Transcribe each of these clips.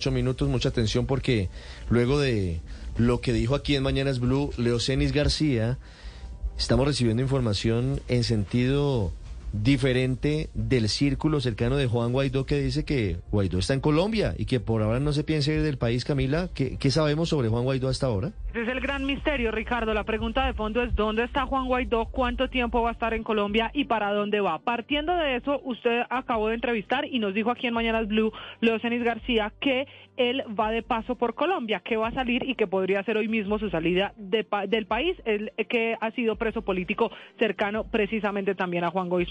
Ocho minutos, mucha atención porque luego de lo que dijo aquí en Mañanas Blue Leocenis García, estamos recibiendo información en sentido diferente del círculo cercano de Juan Guaidó que dice que Guaidó está en Colombia y que por ahora no se piensa ir del país, Camila. ¿Qué, qué sabemos sobre Juan Guaidó hasta ahora? Es el gran misterio, Ricardo. La pregunta de fondo es ¿dónde está Juan Guaidó? ¿Cuánto tiempo va a estar en Colombia? ¿Y para dónde va? Partiendo de eso, usted acabó de entrevistar y nos dijo aquí en Mañanas Blue, Leo Cenis García, que él va de paso por Colombia, que va a salir y que podría ser hoy mismo su salida de del país, el que ha sido preso político cercano precisamente también a Juan Guaidó.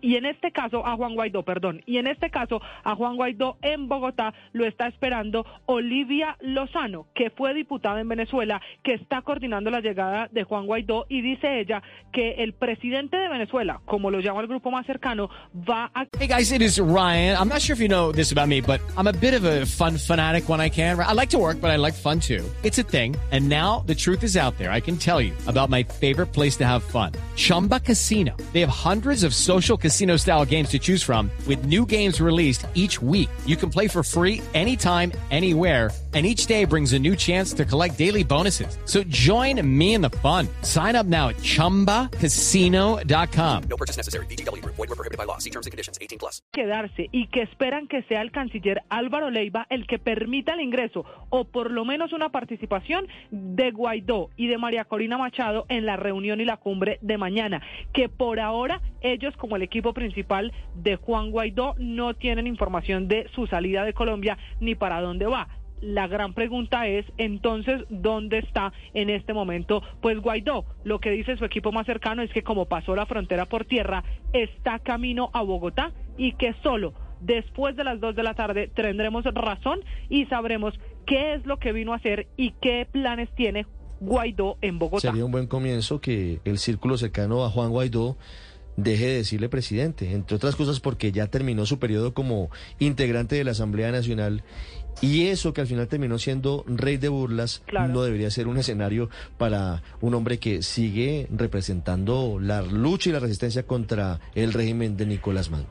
Y en este caso, a Juan Guaidó, perdón, y en este caso, a Juan Guaidó en Bogotá lo está esperando Olivia Lozano, que fue diputada en Venezuela, que está coordinando la llegada de Juan Guaidó y dice ella que el presidente de Venezuela, como lo llama el grupo más cercano, va a Hey guys, it is Ryan. I'm not sure if you know this about me, but I'm a bit of a fun fanatic when I can. I like to work, but I like fun too. It's a thing. And now the truth is out there. I can tell you about my favorite place to have fun. Chumba Casino. They have hundreds of social casino style games to choose from with new games released each week. You can play for free anytime, anywhere. And each day brings a new chance to collect daily bonuses. So join me in the fun. Sign up now at chumbacasino.com. No purchase necessary. Group. Void were prohibited by law. See terms and conditions. 18 plus. quedarse y que esperan que sea el canciller Álvaro Leiva el que permita el ingreso o por lo menos una participación de Guaidó y de María Corina Machado en la reunión y la cumbre de mañana, que por ahora ellos como el equipo principal de Juan Guaidó no tienen información de su salida de Colombia ni para dónde va. La gran pregunta es, entonces, ¿dónde está en este momento? Pues Guaidó, lo que dice su equipo más cercano es que como pasó la frontera por tierra, está camino a Bogotá y que solo después de las 2 de la tarde tendremos razón y sabremos qué es lo que vino a hacer y qué planes tiene Guaidó en Bogotá. Sería un buen comienzo que el círculo cercano a Juan Guaidó deje de decirle presidente, entre otras cosas porque ya terminó su periodo como integrante de la Asamblea Nacional y eso que al final terminó siendo rey de burlas Claro. no debería ser un escenario para un hombre que sigue representando la lucha y la resistencia contra el régimen de Nicolás Maduro.